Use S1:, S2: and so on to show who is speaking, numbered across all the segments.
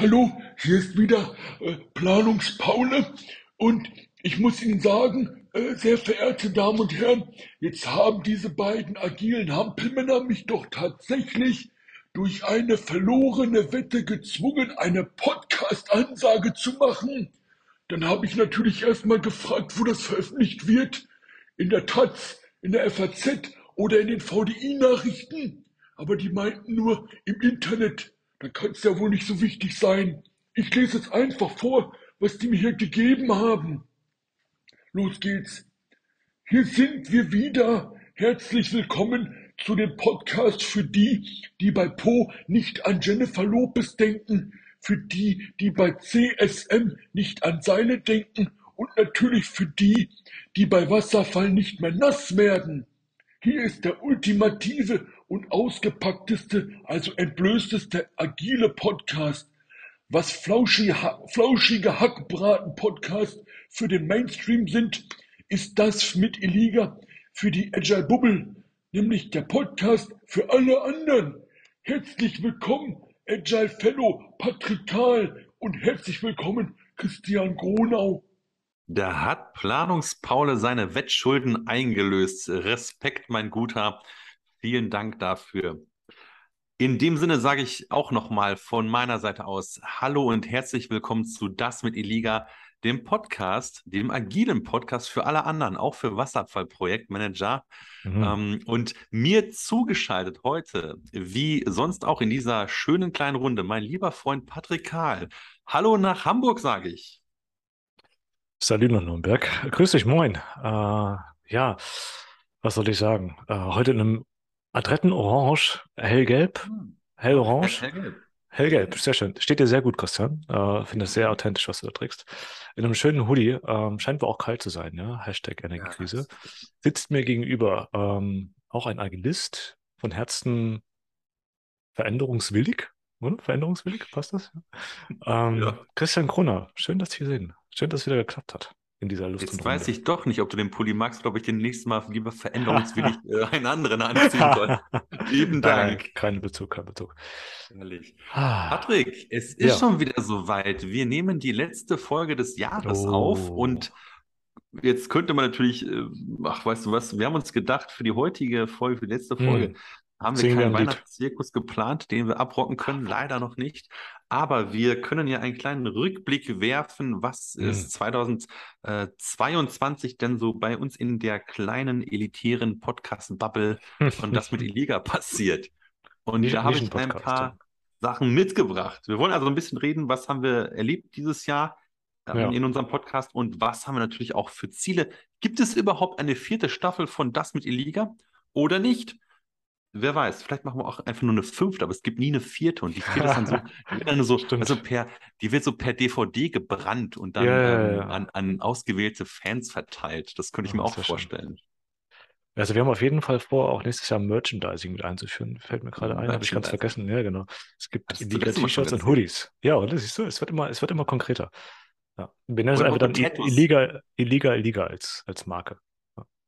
S1: Hallo, hier ist wieder äh, Planungspaule und ich muss Ihnen sagen, äh, sehr verehrte Damen und Herren, jetzt haben diese beiden agilen Hampelmänner mich doch tatsächlich durch eine verlorene Wette gezwungen, eine Podcast-Ansage zu machen. Dann habe ich natürlich erstmal gefragt, wo das veröffentlicht wird. In der Taz, in der FAZ oder in den VDI-Nachrichten. Aber die meinten nur im Internet. Da kann es ja wohl nicht so wichtig sein. Ich lese jetzt einfach vor, was die mir hier gegeben haben. Los geht's. Hier sind wir wieder. Herzlich willkommen zu dem Podcast für die, die bei Po nicht an Jennifer Lopez denken, für die, die bei CSM nicht an Seile denken und natürlich für die, die bei Wasserfall nicht mehr nass werden. Hier ist der ultimative und ausgepackteste, also entblößteste agile Podcast, was flauschige, flauschige Hackbraten-Podcast für den Mainstream sind, ist das mit Iliga für die Agile Bubble, nämlich der Podcast für alle anderen. Herzlich willkommen, Agile Fellow Patrick Kahl und herzlich willkommen, Christian Gronau.
S2: Da hat Planungspaule seine Wettschulden eingelöst. Respekt, mein Guter. Vielen Dank dafür. In dem Sinne sage ich auch nochmal von meiner Seite aus Hallo und herzlich willkommen zu Das mit Iliga, dem Podcast, dem agilen Podcast für alle anderen, auch für Wasserfallprojektmanager. Mhm. Ähm, und mir zugeschaltet heute, wie sonst auch in dieser schönen kleinen Runde, mein lieber Freund Patrick Kahl. Hallo nach Hamburg, sage ich.
S3: Salut nach Nürnberg. Grüß dich, moin. Äh, ja, was soll ich sagen? Äh, heute in einem Adretten orange, hellgelb, hm. hellorange. Hellgelb. Hellgelb, sehr schön. Steht dir sehr gut, Christian. Äh, Finde es sehr authentisch, was du da trägst. In einem schönen Hoodie. Ähm, scheint wohl auch kalt zu sein, ja. Hashtag Energiekrise. Ja, Sitzt mir gegenüber ähm, auch ein Agilist von Herzen veränderungswillig. Oder? Veränderungswillig, passt das? Ähm, ja. Christian Kroner, schön, dass Sie hier sehen. Schön, dass es wieder geklappt hat in dieser
S2: Lust. Jetzt weiß ich doch nicht, ob du den Pulli magst oder ob ich den nächsten Mal lieber veränderungswillig äh, einen anderen anziehen soll. Lieben Dank.
S3: Nein, kein Bezug, kein Bezug.
S2: Ehrlich. Ah. Patrick, es ist ja. schon wieder soweit. Wir nehmen die letzte Folge des Jahres oh. auf und jetzt könnte man natürlich, äh, ach, weißt du was, wir haben uns gedacht, für die heutige Folge, für die letzte Folge, hm haben wir keinen Weihnachtszirkus geplant, den wir abrocken können, leider noch nicht. Aber wir können ja einen kleinen Rückblick werfen, was mhm. ist 2022 denn so bei uns in der kleinen elitären Podcast-Bubble von das mit Iliga passiert. Und da habe ich ein paar Sachen mitgebracht. Wir wollen also ein bisschen reden, was haben wir erlebt dieses Jahr ähm, ja. in unserem Podcast und was haben wir natürlich auch für Ziele. Gibt es überhaupt eine vierte Staffel von das mit Iliga oder nicht? Wer weiß, vielleicht machen wir auch einfach nur eine fünfte, aber es gibt nie eine vierte und die vierte ist dann so, die wird dann so, also per, die wird so per DVD gebrannt und dann ja, ja, ja. An, an, ausgewählte Fans verteilt. Das könnte ich mir auch vorstellen. Schön.
S3: Also wir haben auf jeden Fall vor, auch nächstes Jahr Merchandising mit einzuführen. Fällt mir gerade ein, habe ich ganz vergessen. Ja, genau. Es gibt Illegal-T-Shirts und Hoodies. Ja, und das siehst du, es wird immer, es wird immer konkreter. Ja. Wir nennen es einfach dann illegal, illegal, illegal als, als Marke.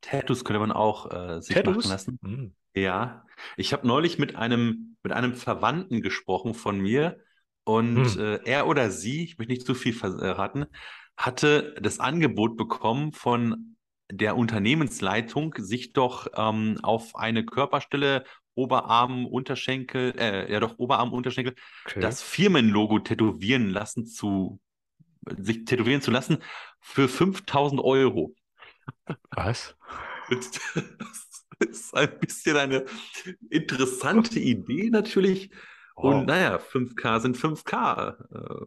S2: Tattoos könnte man auch äh, sich Tattoos? machen lassen. Mhm. Ja, ich habe neulich mit einem, mit einem Verwandten gesprochen von mir und hm. äh, er oder sie, ich möchte nicht zu viel verraten, hatte das Angebot bekommen von der Unternehmensleitung, sich doch ähm, auf eine Körperstelle, Oberarm, Unterschenkel, äh, ja doch Oberarm, Unterschenkel, okay. das Firmenlogo tätowieren lassen zu, sich tätowieren zu lassen für 5000 Euro.
S3: Was?
S2: ist ein bisschen eine interessante Idee natürlich. Wow. Und naja, 5K sind 5K.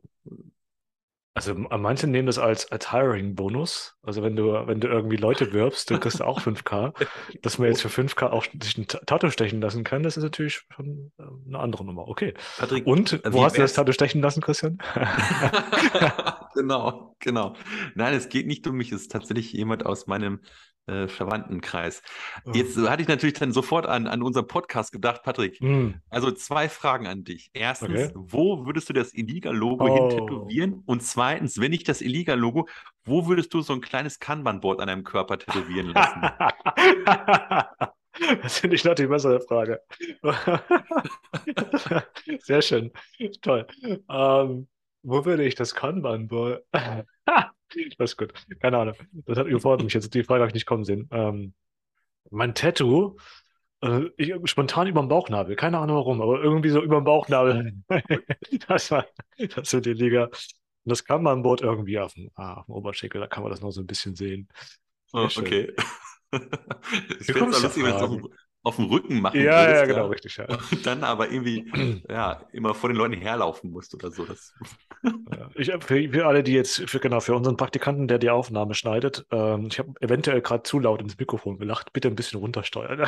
S3: Also manche nehmen das als, als Hiring-Bonus. Also wenn du, wenn du irgendwie Leute wirbst, dann kriegst du auch 5K. Dass man jetzt für 5K auch sich ein Tattoo stechen lassen kann, das ist natürlich schon äh, eine andere Nummer. Okay. Patrick, Und wo hast du das Tattoo stechen lassen, Christian?
S2: genau, genau. Nein, es geht nicht um mich, es ist tatsächlich jemand aus meinem äh, Verwandtenkreis. Oh. Jetzt hatte ich natürlich dann sofort an, an unseren Podcast gedacht, Patrick. Mm. Also zwei Fragen an dich. Erstens, okay. wo würdest du das Iliga-Logo oh. hin tätowieren? Und zweitens, wenn nicht das Iliga-Logo, wo würdest du so ein kleines Kanban-Board an deinem Körper tätowieren lassen?
S3: Das finde ich noch die bessere Frage. Sehr schön. Toll. Ähm, Wo würde ich das Kanban-Board? das ist gut. Keine Ahnung. Das hat überfordert mich jetzt. Die Frage habe ich nicht kommen sehen. Ähm, mein Tattoo, äh, ich, spontan über dem Bauchnabel. Keine Ahnung warum, aber irgendwie so über dem Bauchnabel. das war, das war die Liga. Und das Kanban-Board irgendwie auf dem, ah, auf dem Oberschenkel. Da kann man das noch so ein bisschen sehen.
S2: Oh, okay. ich finde es lustig, wenn es auf, auf dem Rücken machen
S3: ja, würdest, ja, genau, ja. richtig. Ja.
S2: Und dann aber irgendwie ja, immer vor den Leuten herlaufen musst oder so.
S3: Ich, für, für, alle, die jetzt, für, genau, für unseren Praktikanten, der die Aufnahme schneidet, ähm, ich habe eventuell gerade zu laut ins Mikrofon gelacht. Bitte ein bisschen runtersteuern.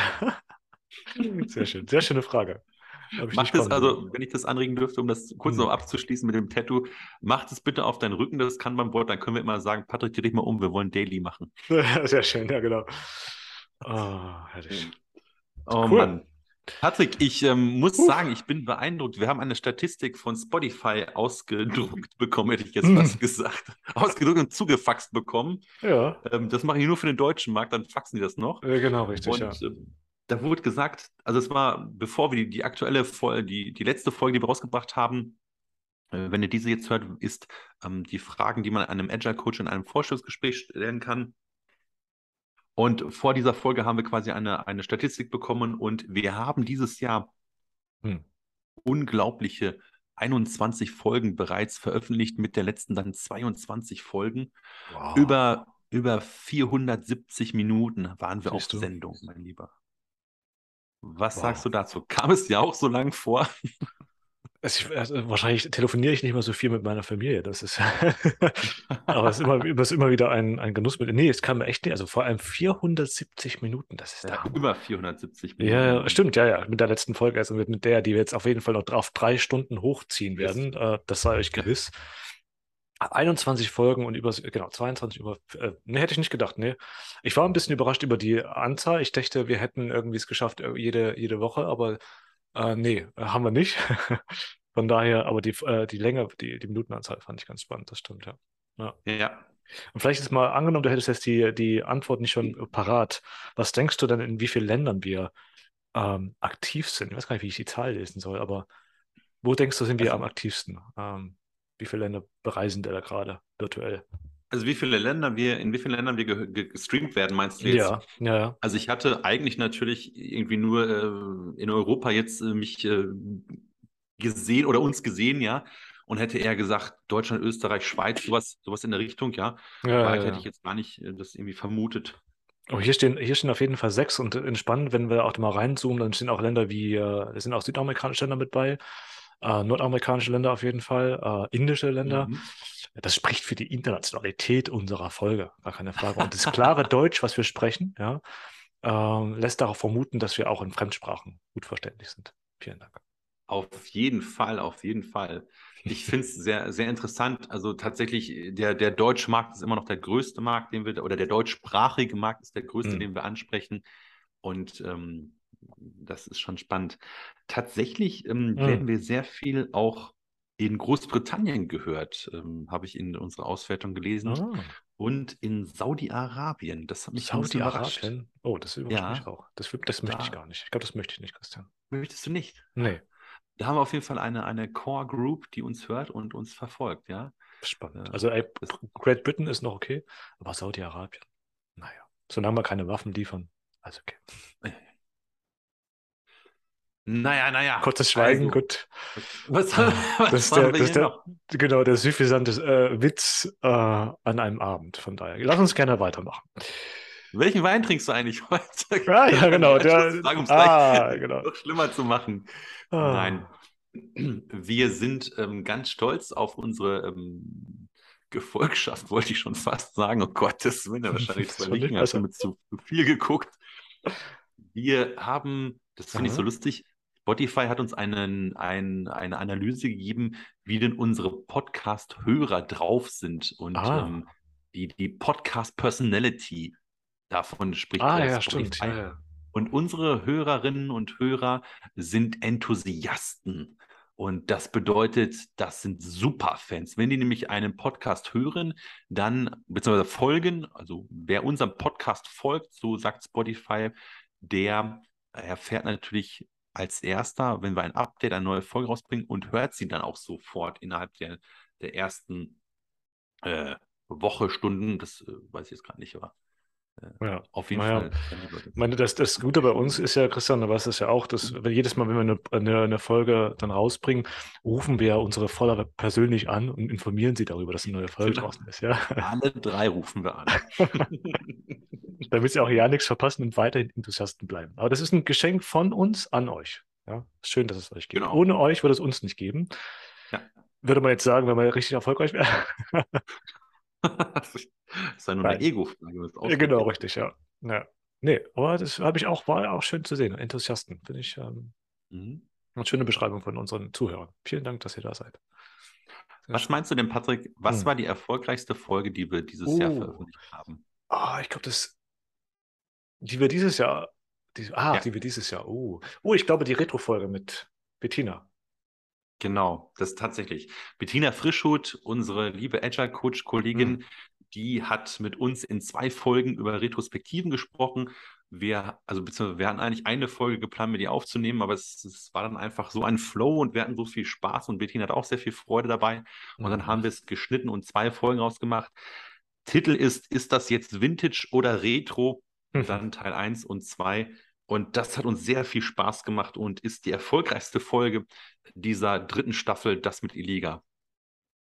S3: sehr schön, sehr schöne Frage.
S2: Macht es, also, wenn ich das anregen dürfte, um das kurz hm. noch abzuschließen mit dem Tattoo, macht es bitte auf deinen Rücken, das kann beim Board, dann können wir immer sagen, Patrick, dreh dich mal um, wir wollen Daily machen.
S3: Sehr schön, ja, genau. Oh, herrlich.
S2: Oh cool. Mann. Patrick, ich ähm, muss uh. sagen, ich bin beeindruckt. Wir haben eine Statistik von Spotify ausgedruckt bekommen, hätte ich jetzt fast gesagt. Ausgedruckt und zugefaxt bekommen.
S3: Ja.
S2: Ähm, das mache ich nur für den deutschen Markt, dann faxen die das noch.
S3: Ja, genau, richtig. Und,
S2: ja. äh, da wurde gesagt, also es war, bevor wir die, die aktuelle Folge, die, die letzte Folge, die wir rausgebracht haben, äh, wenn ihr diese jetzt hört, ist ähm, die Fragen, die man einem Agile Coach in einem Vorstellungsgespräch stellen kann. Und vor dieser Folge haben wir quasi eine, eine Statistik bekommen und wir haben dieses Jahr hm. unglaubliche 21 Folgen bereits veröffentlicht, mit der letzten dann 22 Folgen. Wow. Über, über 470 Minuten waren wir Siehst auf du? Sendung, mein Lieber. Was wow. sagst du dazu? Kam es dir auch so lang vor?
S3: Also ich, also wahrscheinlich telefoniere ich nicht mehr so viel mit meiner Familie. Das ist, aber es ist immer, es ist immer wieder ein, ein Genuss mit. Nee, es kam echt nicht. Also vor allem 470 Minuten. Das ist
S2: ja, über 470 Minuten.
S3: Ja, stimmt, ja, ja. Mit der letzten Folge, also mit, mit der, die wir jetzt auf jeden Fall noch auf drei Stunden hochziehen werden. Äh, das sei euch gewiss. 21 Folgen und über, genau, 22 über, äh, ne, hätte ich nicht gedacht, ne. Ich war ein bisschen überrascht über die Anzahl. Ich dachte, wir hätten irgendwie es geschafft, äh, jede, jede Woche, aber äh, nee, äh, haben wir nicht. Von daher, aber die, äh, die Länge, die, die Minutenanzahl fand ich ganz spannend, das stimmt, ja.
S2: Ja. ja.
S3: Und vielleicht ist mal angenommen, du hättest jetzt die, die Antwort nicht schon parat. Was denkst du denn, in wie vielen Ländern wir ähm, aktiv sind? Ich weiß gar nicht, wie ich die Zahl lesen soll, aber wo denkst du, sind wir also, am aktivsten? Ähm, wie viele Länder bereisen wir da gerade virtuell?
S2: Also wie viele Länder wir, in wie vielen Ländern wir ge gestreamt werden, meinst du jetzt?
S3: Ja, ja, ja.
S2: Also ich hatte eigentlich natürlich irgendwie nur äh, in Europa jetzt äh, mich äh, gesehen oder uns gesehen, ja, und hätte eher gesagt, Deutschland, Österreich, Schweiz, sowas, sowas in der Richtung, ja.
S3: ja
S2: Weit
S3: ja,
S2: hätte ich jetzt gar nicht äh, das irgendwie vermutet.
S3: Oh, hier stehen, hier stehen auf jeden Fall sechs und entspannt, wenn wir auch mal reinzoomen, dann stehen auch Länder wie, äh, sind auch südamerikanische Länder mit bei, äh, nordamerikanische Länder auf jeden Fall, äh, indische Länder. Mhm. Das spricht für die Internationalität unserer Folge, gar keine Frage. Und das klare Deutsch, was wir sprechen, ja, äh, lässt darauf vermuten, dass wir auch in Fremdsprachen gut verständlich sind. Vielen Dank.
S2: Auf jeden Fall, auf jeden Fall. Ich finde es sehr, sehr interessant. Also tatsächlich, der, der deutsche Markt ist immer noch der größte Markt, den wir, oder der deutschsprachige Markt ist der größte, mhm. den wir ansprechen. Und ähm, das ist schon spannend. Tatsächlich ähm, mhm. werden wir sehr viel auch in Großbritannien gehört, ähm, habe ich in unserer Auswertung gelesen. Ah. Und in Saudi-Arabien. Das hat mich
S3: Saudi-Arabien? Oh, das überrascht ja. mich auch. Das, das möchte da. ich gar nicht. Ich glaube, das möchte ich nicht, Christian.
S2: Möchtest du nicht?
S3: Nee.
S2: Da haben wir auf jeden Fall eine, eine Core-Group, die uns hört und uns verfolgt, ja.
S3: Spannend. Äh, also ey, Great Britain ist noch okay, aber Saudi-Arabien, naja. Solange wir keine Waffen liefern, also okay.
S2: Naja, naja.
S3: Kurzes Schweigen, also, gut.
S2: Was, was
S3: das ist der, das der, genau, der süffisante äh, Witz äh, an einem Abend. Von daher, lass uns gerne weitermachen.
S2: Welchen Wein trinkst du eigentlich heute?
S3: Ah, ja, genau. Der,
S2: Fragen, um es ah, genau. noch schlimmer zu machen. Ah. Nein. Wir sind ähm, ganz stolz auf unsere ähm, Gefolgschaft, wollte ich schon fast sagen. Oh Gott, das sind ja wahrscheinlich zwei Linken, hast du mit zu viel geguckt. Wir haben, das finde ich so lustig, Spotify hat uns einen, ein, eine Analyse gegeben, wie denn unsere Podcast-Hörer drauf sind und ah. ähm, die, die Podcast-Personality davon spricht.
S3: Ah, ja, stimmt. Ja,
S2: ja. Und unsere Hörerinnen und Hörer sind Enthusiasten. Und das bedeutet, das sind Superfans. Wenn die nämlich einen Podcast hören, dann, beziehungsweise folgen, also wer unserem Podcast folgt, so sagt Spotify, der erfährt natürlich als erster, wenn wir ein Update, eine neue Folge rausbringen und hört sie dann auch sofort innerhalb der der ersten äh, Woche, Stunden, das äh, weiß ich jetzt gerade nicht, aber
S3: ja, auf jeden naja. Fall. Ich meine, das, das Gute bei uns ist ja, Christian, du weißt das ja auch, dass wenn jedes Mal, wenn wir eine, eine, eine, Folge dann rausbringen, rufen wir ja unsere Follower persönlich an und informieren sie darüber, dass eine neue Folge genau. draußen ist. Ja?
S2: Alle drei rufen wir an.
S3: Damit sie auch ja nichts verpassen und weiterhin Enthusiasten bleiben. Aber das ist ein Geschenk von uns an euch. Ja? Schön, dass es euch gibt. Genau. Ohne euch würde es uns nicht geben. Ja. Würde man jetzt sagen, wenn wir richtig erfolgreich wären.
S2: das ist ja nur eine Ego-Frage.
S3: Ja, genau, richtig, ja. ja. Nee, aber das habe ich auch, war auch schön zu sehen. Enthusiasten, finde ich ähm, mhm. eine schöne Beschreibung von unseren Zuhörern. Vielen Dank, dass ihr da seid.
S2: Sehr was schön. meinst du denn, Patrick? Was hm. war die erfolgreichste Folge, die wir dieses oh. Jahr veröffentlicht haben?
S3: Ah, ich glaube, das, die wir dieses Jahr, die, ah, ja. die wir dieses Jahr, oh, oh, ich glaube, die Retro-Folge mit Bettina.
S2: Genau, das tatsächlich. Bettina Frischhut, unsere liebe Agile Coach Kollegin, mhm. die hat mit uns in zwei Folgen über Retrospektiven gesprochen. Wir, also beziehungsweise wir hatten eigentlich eine Folge geplant, mit ihr aufzunehmen, aber es, es, war dann einfach so ein Flow und wir hatten so viel Spaß und Bettina hat auch sehr viel Freude dabei. Und mhm. dann haben wir es geschnitten und zwei Folgen rausgemacht. Titel ist, ist das jetzt Vintage oder Retro? Mhm. Dann Teil 1 und 2. Und das hat uns sehr viel Spaß gemacht und ist die erfolgreichste Folge dieser dritten Staffel, das mit Iliga.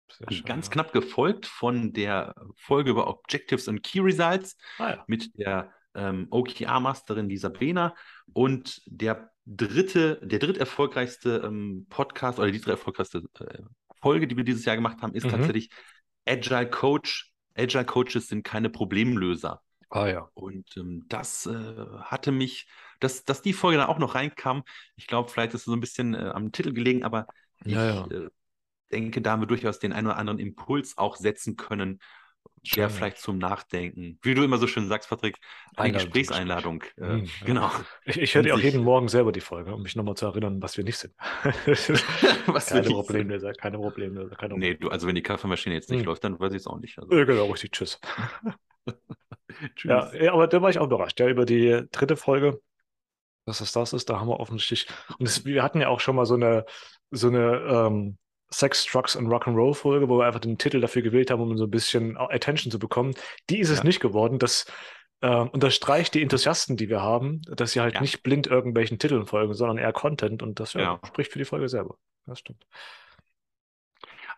S2: Schön, Ganz ja. knapp gefolgt von der Folge über Objectives and Key Results ah, ja. mit der ähm, OKR-Masterin Lisa Behner und der dritte, der dritt erfolgreichste ähm, Podcast oder die dritte erfolgreichste äh, Folge, die wir dieses Jahr gemacht haben, ist mhm. tatsächlich Agile Coach. Agile Coaches sind keine Problemlöser.
S3: Ah ja.
S2: Und ähm, das äh, hatte mich, dass, dass die Folge dann auch noch reinkam. Ich glaube, vielleicht ist es so ein bisschen äh, am Titel gelegen, aber ja, ich ja. Äh, denke, da haben wir durchaus den einen oder anderen Impuls auch setzen können, der vielleicht zum Nachdenken, wie du immer so schön sagst, Patrick, eine Einladung Gesprächseinladung. Äh, mhm, genau.
S3: Ich, ich höre dir auch jeden Morgen selber die Folge, um mich nochmal zu erinnern, was wir nicht sind. was keine Probleme, sind. keine Probleme. Keine Probleme.
S2: Nee, du, also wenn die Kaffeemaschine jetzt nicht mhm. läuft, dann weiß ich es auch nicht. Also.
S3: Ja, genau, richtig. Tschüss. Ja, ja, aber da war ich auch überrascht, ja, über die dritte Folge, dass das das ist. Da haben wir offensichtlich, und das, wir hatten ja auch schon mal so eine, so eine ähm, Sex, Drugs und Rock'n'Roll Folge, wo wir einfach den Titel dafür gewählt haben, um so ein bisschen Attention zu bekommen. Die ist ja. es nicht geworden. Das äh, unterstreicht die Enthusiasten, die wir haben, dass sie halt ja. nicht blind irgendwelchen Titeln folgen, sondern eher Content und das ja, spricht für die Folge selber. Das stimmt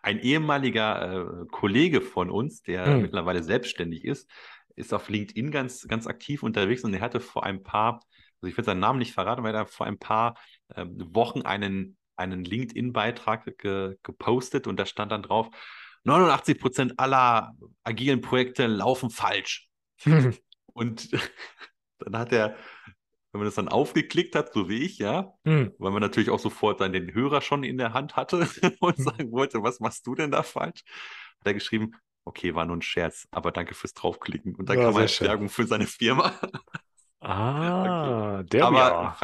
S2: ein ehemaliger äh, Kollege von uns, der hm. mittlerweile selbstständig ist, ist auf LinkedIn ganz, ganz aktiv unterwegs und er hatte vor ein paar, also ich will seinen Namen nicht verraten, weil er vor ein paar äh, Wochen einen, einen LinkedIn-Beitrag ge, gepostet und da stand dann drauf, 89 Prozent aller agilen Projekte laufen falsch. und dann hat er wenn man das dann aufgeklickt hat, so wie ich, ja, hm. weil man natürlich auch sofort dann den Hörer schon in der Hand hatte und hm. sagen wollte, was machst du denn da falsch? Hat er geschrieben, okay, war nur ein Scherz, aber danke fürs draufklicken. Und dann ja, kam eine Werbung für seine Firma.
S3: Ah, der
S2: Aber.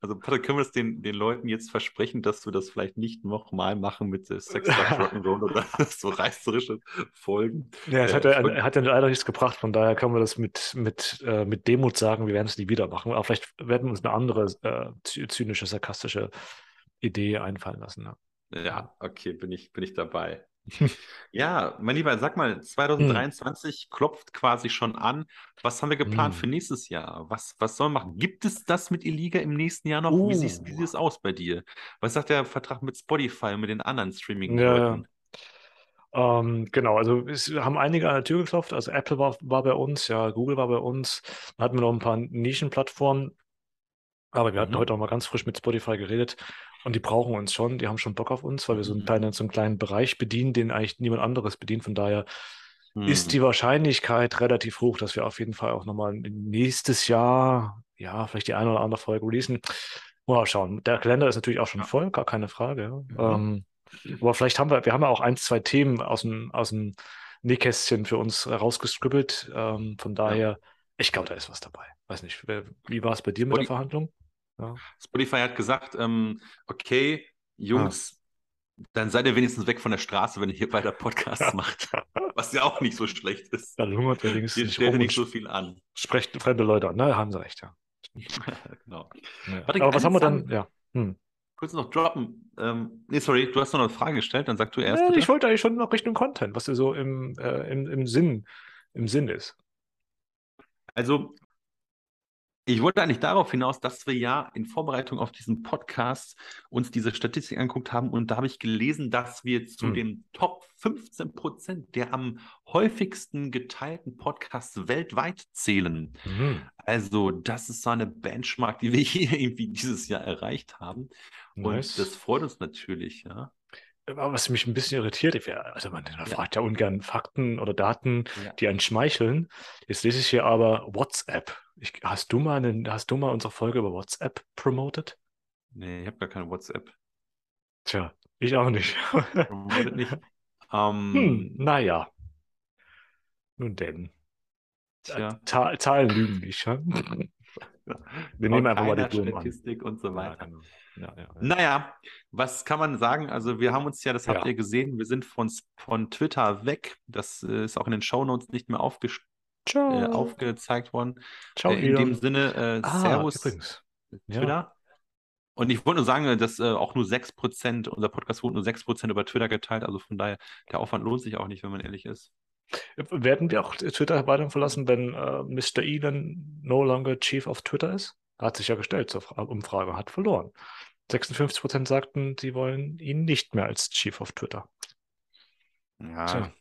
S2: Also, Patrick, können wir es den, den Leuten jetzt versprechen, dass wir das vielleicht nicht nochmal machen mit Sex, Drugs, Rock'n'Roll oder so reißerische Folgen?
S3: Ja, es äh, hat, ja, hat ja leider nichts gebracht, von daher können wir das mit, mit, äh, mit Demut sagen, wir werden es nie wieder machen. Aber vielleicht werden wir uns eine andere äh, zynische, sarkastische Idee einfallen lassen.
S2: Ja. ja, okay, bin ich, bin ich dabei. Ja, mein Lieber, sag mal, 2023 hm. klopft quasi schon an. Was haben wir geplant hm. für nächstes Jahr? Was, was sollen wir machen? Gibt es das mit Iliga im nächsten Jahr noch? Uh. Wie, sieht, wie sieht es aus bei dir? Was sagt der Vertrag mit Spotify und mit den anderen Streaming-Leuten?
S3: Ja. Ähm, genau, also wir haben einige an der Tür geklopft. Also Apple war, war bei uns, ja, Google war bei uns. Dann hatten wir noch ein paar Nischenplattformen. Aber wir hatten mhm. heute auch mal ganz frisch mit Spotify geredet und die brauchen uns schon, die haben schon Bock auf uns, weil wir so einen mhm. kleinen, so einen kleinen Bereich bedienen, den eigentlich niemand anderes bedient. Von daher mhm. ist die Wahrscheinlichkeit relativ hoch, dass wir auf jeden Fall auch nochmal nächstes Jahr, ja, vielleicht die eine oder andere Folge releasen. Mal schauen. Der Kalender ist natürlich auch schon voll, gar keine Frage. Mhm. Ähm, aber vielleicht haben wir, wir haben ja auch ein, zwei Themen aus dem, aus dem Nähkästchen für uns rausgeskribbelt. Ähm, von daher, ja. ich glaube, da ist was dabei. Weiß nicht, wie war es bei dir mit der Verhandlung?
S2: Ja. Spotify hat gesagt, ähm, okay, Jungs, ah. dann seid ihr wenigstens weg von der Straße, wenn ihr hier weiter Podcasts macht. Was ja auch nicht so schlecht ist.
S3: Dann hungert ihr wenigstens
S2: nicht, stellt nicht so viel an.
S3: Sprecht fremde Leute an, ne? Haben sie recht, ja.
S2: genau.
S3: Ja. Aber was haben wir dann? Ja. Hm.
S2: kurz noch droppen. Ähm, nee, sorry, du hast noch eine Frage gestellt, dann sag du erst.
S3: Nee, ich wollte eigentlich schon noch Richtung Content, was dir so im, äh, im, im Sinn, im Sinn ist.
S2: Also, ich wollte eigentlich darauf hinaus, dass wir ja in Vorbereitung auf diesen Podcast uns diese Statistik angeguckt haben und da habe ich gelesen, dass wir zu hm. den Top 15 Prozent der am häufigsten geteilten Podcasts weltweit zählen. Hm. Also das ist so eine Benchmark, die wir hier irgendwie dieses Jahr erreicht haben. Nice. Und das freut uns natürlich, ja.
S3: Was mich ein bisschen irritiert, also man ja. fragt ja ungern Fakten oder Daten, ja. die einen schmeicheln. Jetzt lese ich hier aber WhatsApp. Ich, hast, du mal einen, hast du mal unsere Folge über WhatsApp promoted?
S2: Nee, ich habe gar keine WhatsApp.
S3: Tja, ich auch nicht.
S2: Promoted nicht. Um,
S3: hm, naja. Nun denn. Tja. Zahlen lügen nicht. Ja?
S2: Wir nehmen einfach mal die Blumen Statistik an. und so weiter. Ja, genau. Ja, ja, naja, was kann man sagen? Also wir haben uns ja, das habt ihr gesehen, wir sind von, von Twitter weg. Das äh, ist auch in den Shownotes nicht mehr aufgestellt äh, aufgezeigt worden. Ciao, äh, in dem Sinne, äh, ah, Servus übrigens. Twitter. Ja. Und ich wollte nur sagen, dass äh, auch nur 6%, unser Podcast wurde nur 6% über Twitter geteilt. Also von daher, der Aufwand lohnt sich auch nicht, wenn man ehrlich ist.
S3: Werden wir auch Twitter weiter verlassen, wenn äh, Mr. Elon no longer Chief of Twitter ist? Hat sich ja gestellt zur Umfrage, hat verloren. 56% sagten, sie wollen ihn nicht mehr als Chief of Twitter.
S2: Ja, Tja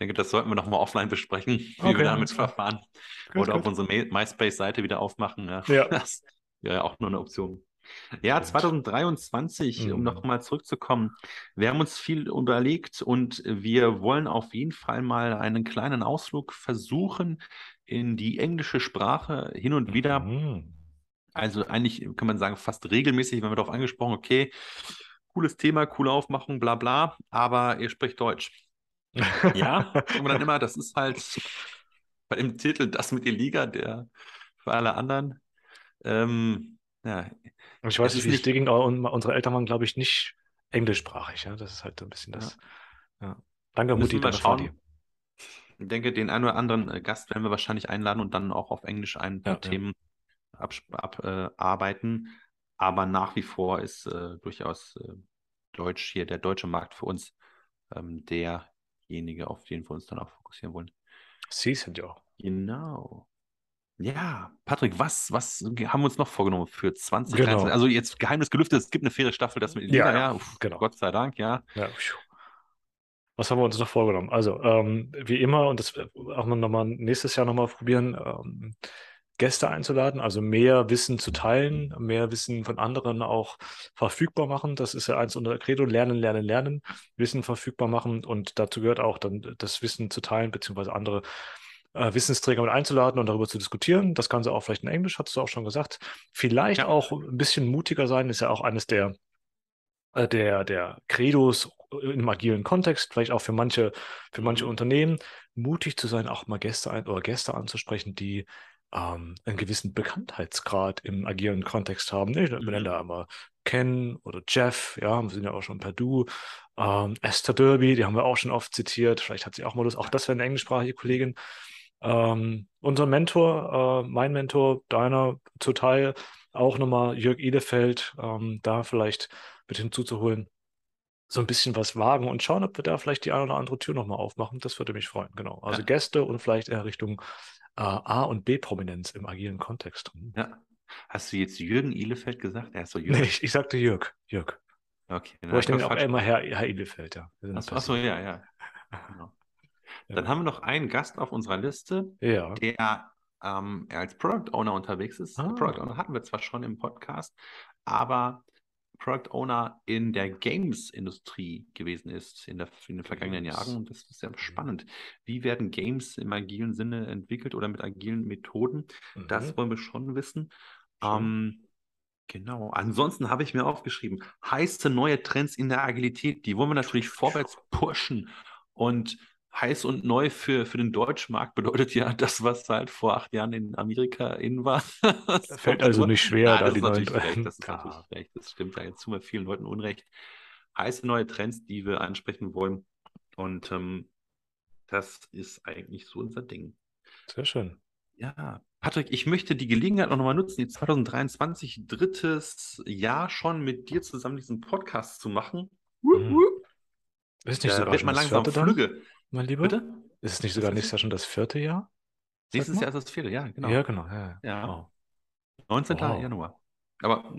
S2: denke, das sollten wir nochmal offline besprechen, wie okay. wir damit verfahren. Gut, Oder gut. auf unsere MySpace-Seite wieder aufmachen. Ja. ja. Das wäre ja auch nur eine Option. Ja, 2023, mhm. um nochmal zurückzukommen. Wir haben uns viel überlegt und wir wollen auf jeden Fall mal einen kleinen Ausflug versuchen in die englische Sprache hin und wieder. Mhm. Also eigentlich kann man sagen, fast regelmäßig, wenn wir darauf angesprochen, okay, cooles Thema, coole Aufmachung, bla bla, aber ihr spricht Deutsch. Ja, wir dann immer, das ist halt bei dem Titel das mit der Liga, der für alle anderen. Ähm, ja,
S3: ich weiß nicht, wie es dir ging, aber unsere Eltern waren, glaube ich, nicht englischsprachig. Ja? Das ist halt ein bisschen das. Ja. Ja. Danke, Mutti,
S2: danke, Vati. Ich denke, den einen oder anderen äh, Gast werden wir wahrscheinlich einladen und dann auch auf Englisch ein paar Themen abarbeiten. Ab, äh, aber nach wie vor ist äh, durchaus äh, Deutsch hier, der deutsche Markt für uns ähm, der derjenige, auf den wir uns dann auch fokussieren wollen.
S3: Sie sind ja.
S2: Genau. Ja, Patrick, was, was haben wir uns noch vorgenommen für 2023? Genau. Also jetzt Geheimnis gelüftet, es gibt eine faire Staffel, das mit ja, ja. Uff, genau. Gott sei Dank, ja. ja.
S3: Was haben wir uns noch vorgenommen? Also, ähm, wie immer, und das auch nochmal nächstes Jahr nochmal probieren, ähm, Gäste einzuladen, also mehr Wissen zu teilen, mehr Wissen von anderen auch verfügbar machen. Das ist ja eins unserer Credo, lernen, lernen, lernen, Wissen verfügbar machen und dazu gehört auch dann das Wissen zu teilen, beziehungsweise andere äh, Wissensträger mit einzuladen und darüber zu diskutieren. Das Ganze auch vielleicht in Englisch, hast du auch schon gesagt. Vielleicht ja. auch ein bisschen mutiger sein, ist ja auch eines der, äh, der, der Credos im agilen Kontext, vielleicht auch für manche, für manche. Unternehmen, mutig zu sein, auch mal Gäste ein oder Gäste anzusprechen, die ähm, einen gewissen Bekanntheitsgrad im agilen Kontext haben. Ich nenne da immer Ken oder Jeff, ja, wir sind ja auch schon per Du. Ähm, Esther Derby, die haben wir auch schon oft zitiert. Vielleicht hat sie auch mal Lust. Auch das wäre eine englischsprachige Kollegin. Ähm, unser Mentor, äh, mein Mentor, deiner zu Teil, auch nochmal Jörg Edefeld, ähm, da vielleicht mit hinzuzuholen. So ein bisschen was wagen und schauen, ob wir da vielleicht die eine oder andere Tür nochmal aufmachen. Das würde mich freuen, genau. Also ja. Gäste und vielleicht eher Richtung A- und B-Prominenz im agilen Kontext.
S2: Ja. Hast du jetzt Jürgen Ihlefeld gesagt?
S3: Er ist so Jürgen. Nee, ich, ich sagte Jörg. Jörg. Okay. Wo ich nenne auch immer Herr, Herr Ihlefeld, ja.
S2: Achso, achso, ja, ja. Genau. Dann haben wir noch einen Gast auf unserer Liste, ja. der ähm, als Product Owner unterwegs ist. Ah. Product Owner hatten wir zwar schon im Podcast, aber Product Owner in der Games-Industrie gewesen ist in, der, in den vergangenen Games. Jahren. Und das ist sehr spannend. Wie werden Games im agilen Sinne entwickelt oder mit agilen Methoden? Mhm. Das wollen wir schon wissen. Ähm, genau. Ansonsten habe ich mir aufgeschrieben, heiße neue Trends in der Agilität, die wollen wir natürlich vorwärts pushen. Und heiß und neu für, für den deutschen Markt bedeutet ja das, was halt vor acht Jahren in Amerika in war.
S3: Das fällt also nicht schwer,
S2: da die neuen recht, Das ist ja. natürlich recht. Das stimmt ja jetzt zu mir vielen Leuten Unrecht. Heiße neue Trends, die wir ansprechen wollen. Und ähm, das ist eigentlich so unser Ding.
S3: Sehr schön.
S2: Ja, Patrick, ich möchte die Gelegenheit auch nochmal nutzen, jetzt 2023, drittes Jahr schon mit dir zusammen diesen Podcast zu machen.
S3: Mhm. Ist nicht da sogar wird man langsam
S2: Flügge.
S3: Mein Lieber? Bitte? Ist es nicht sogar nächstes Jahr schon das vierte Jahr?
S2: Nächstes Jahr ist das vierte, ja, genau.
S3: Ja, genau. Ja.
S2: ja. Wow. 19. Wow. Januar. Aber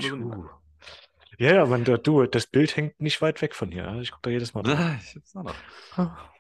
S3: ja, ja, man, du, das Bild hängt nicht weit weg von hier. Ich gucke da jedes Mal
S2: drauf. ich hab's auch noch.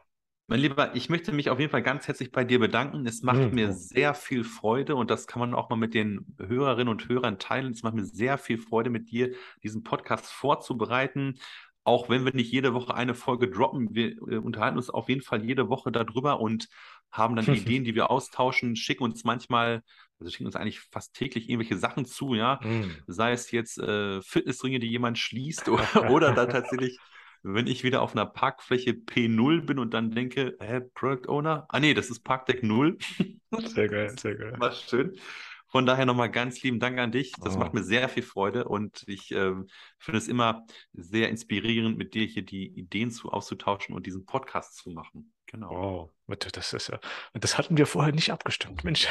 S2: Mein Lieber, ich möchte mich auf jeden Fall ganz herzlich bei dir bedanken. Es macht mhm. mir sehr viel Freude und das kann man auch mal mit den Hörerinnen und Hörern teilen. Es macht mir sehr viel Freude, mit dir diesen Podcast vorzubereiten. Auch wenn wir nicht jede Woche eine Folge droppen, wir äh, unterhalten uns auf jeden Fall jede Woche darüber und haben dann Ideen, die wir austauschen, schicken uns manchmal, also schicken uns eigentlich fast täglich irgendwelche Sachen zu, ja. Mm. Sei es jetzt äh, Fitnessringe, die jemand schließt oder, oder dann tatsächlich wenn ich wieder auf einer Parkfläche P0 bin und dann denke, hä, Product Owner? Ah nee, das ist Parkdeck 0.
S3: Sehr geil, sehr geil.
S2: War schön. Von daher nochmal ganz lieben Dank an dich. Das oh. macht mir sehr viel Freude und ich äh, finde es immer sehr inspirierend, mit dir hier die Ideen zu auszutauschen und diesen Podcast zu machen.
S3: Genau. Wow, das ist ja, das hatten wir vorher nicht abgestimmt, Mensch.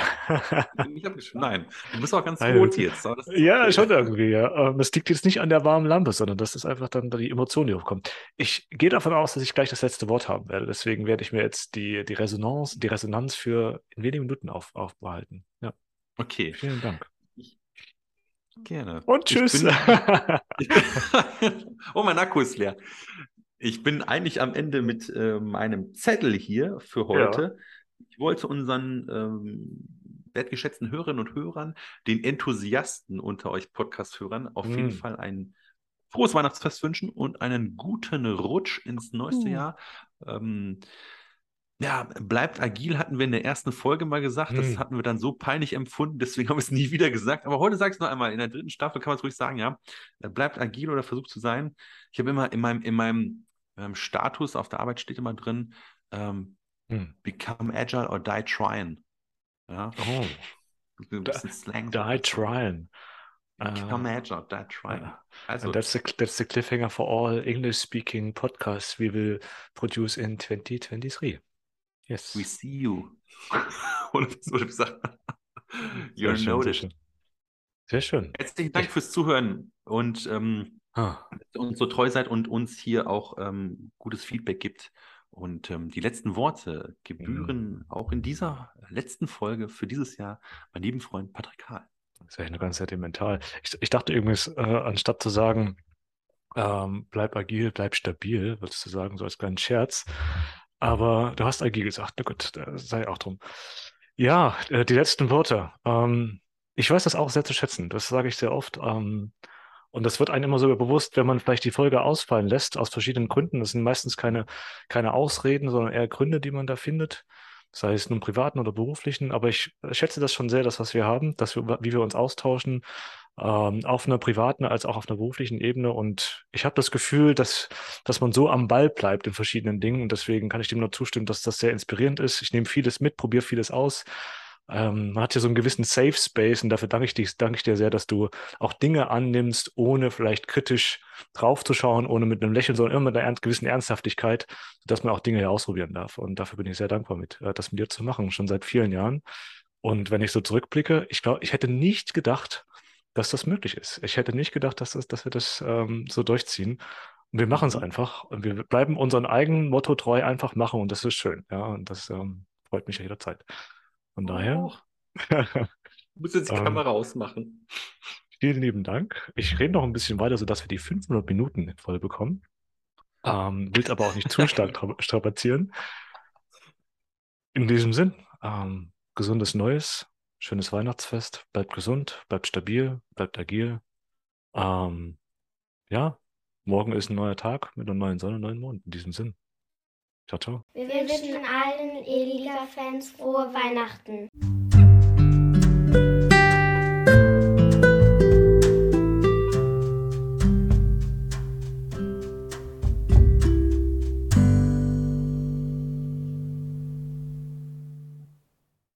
S2: nicht abgestimmt, nein. Du bist auch ganz rot jetzt.
S3: Ja, schon irgendwie, ja. Ähm, es liegt jetzt nicht an der warmen Lampe, sondern das ist einfach dann die Emotion, die hochkommt. Ich gehe davon aus, dass ich gleich das letzte Wort haben werde. Deswegen werde ich mir jetzt die, die Resonanz, die Resonanz für in wenigen Minuten auf, aufbehalten. Ja.
S2: Okay.
S3: Vielen Dank.
S2: Gerne.
S3: Und tschüss. Bin...
S2: oh, mein Akku ist leer. Ich bin eigentlich am Ende mit äh, meinem Zettel hier für heute. Ja. Ich wollte unseren ähm, wertgeschätzten Hörerinnen und Hörern, den Enthusiasten unter euch Podcast-Hörern, auf mm. jeden Fall ein frohes Weihnachtsfest wünschen und einen guten Rutsch ins neueste uh. Jahr. Ähm, ja, bleibt agil, hatten wir in der ersten Folge mal gesagt. Das hm. hatten wir dann so peinlich empfunden, deswegen haben wir es nie wieder gesagt. Aber heute sage ich es noch einmal. In der dritten Staffel kann man es ruhig sagen, ja. Bleibt agil oder versucht zu sein. Ich habe immer in meinem, in meinem ähm, Status auf der Arbeit steht immer drin, ähm, hm. become agile or die trying. Ja.
S3: Oh. Ein bisschen Slang. Die trying.
S2: Become uh, agile, die trying. Uh,
S3: also, that's the, that's the cliffhanger for all English-speaking podcasts we will produce in 2023.
S2: Yes. We see you. Würde ich sagen? You're sehr noted.
S3: Schön, sehr schön.
S2: Herzlichen Dank fürs Zuhören und ähm, ah. dass ihr uns so treu seid und uns hier auch ähm, gutes Feedback gibt. Und ähm, die letzten Worte gebühren mhm. auch in dieser letzten Folge für dieses Jahr mein lieben Freund Patrick Kahl.
S3: Das ja eine ganz sentimental. Ich, ich dachte übrigens, äh, anstatt zu sagen, ähm, bleib agil, bleib stabil, würdest du sagen, so als kleinen Scherz, aber du hast agil gesagt, na gut, sei auch drum. Ja, äh, die letzten Worte. Ähm, ich weiß das auch sehr zu schätzen. Das sage ich sehr oft. Ähm, und das wird einem immer so bewusst, wenn man vielleicht die Folge ausfallen lässt, aus verschiedenen Gründen. Das sind meistens keine, keine Ausreden, sondern eher Gründe, die man da findet. Sei es nun privaten oder beruflichen. Aber ich schätze das schon sehr, das, was wir haben, dass wir, wie wir uns austauschen, ähm, auf einer privaten als auch auf einer beruflichen Ebene. Und ich habe das Gefühl, dass, dass man so am Ball bleibt in verschiedenen Dingen. Und deswegen kann ich dem nur zustimmen, dass das sehr inspirierend ist. Ich nehme vieles mit, probiere vieles aus. Ähm, man hat ja so einen gewissen Safe Space und dafür danke ich, dir, danke ich dir sehr, dass du auch Dinge annimmst, ohne vielleicht kritisch draufzuschauen, ohne mit einem Lächeln, sondern immer mit einer gewissen Ernsthaftigkeit, dass man auch Dinge ausprobieren darf. Und dafür bin ich sehr dankbar mit, äh, das mit dir zu machen, schon seit vielen Jahren. Und wenn ich so zurückblicke, ich glaube, ich hätte nicht gedacht, dass das möglich ist. Ich hätte nicht gedacht, dass, das, dass wir das ähm, so durchziehen. Und wir machen es mhm. einfach. Und wir bleiben unserem eigenen Motto treu einfach machen. Und das ist schön. Ja, und das ähm, freut mich jederzeit. Von daher. Oh.
S2: muss jetzt die ähm, Kamera ausmachen.
S3: Vielen lieben Dank. Ich rede noch ein bisschen weiter, sodass wir die 500 Minuten voll bekommen. Ähm, will aber auch nicht zu stark strapazieren. In diesem Sinn, ähm, gesundes Neues, schönes Weihnachtsfest, bleibt gesund, bleibt stabil, bleibt agil. Ähm, ja, morgen ist ein neuer Tag mit einer neuen Sonne, neuen Mond. In diesem Sinn. Ciao, ciao.
S4: Wir wünschen allen Eliga-Fans frohe Weihnachten.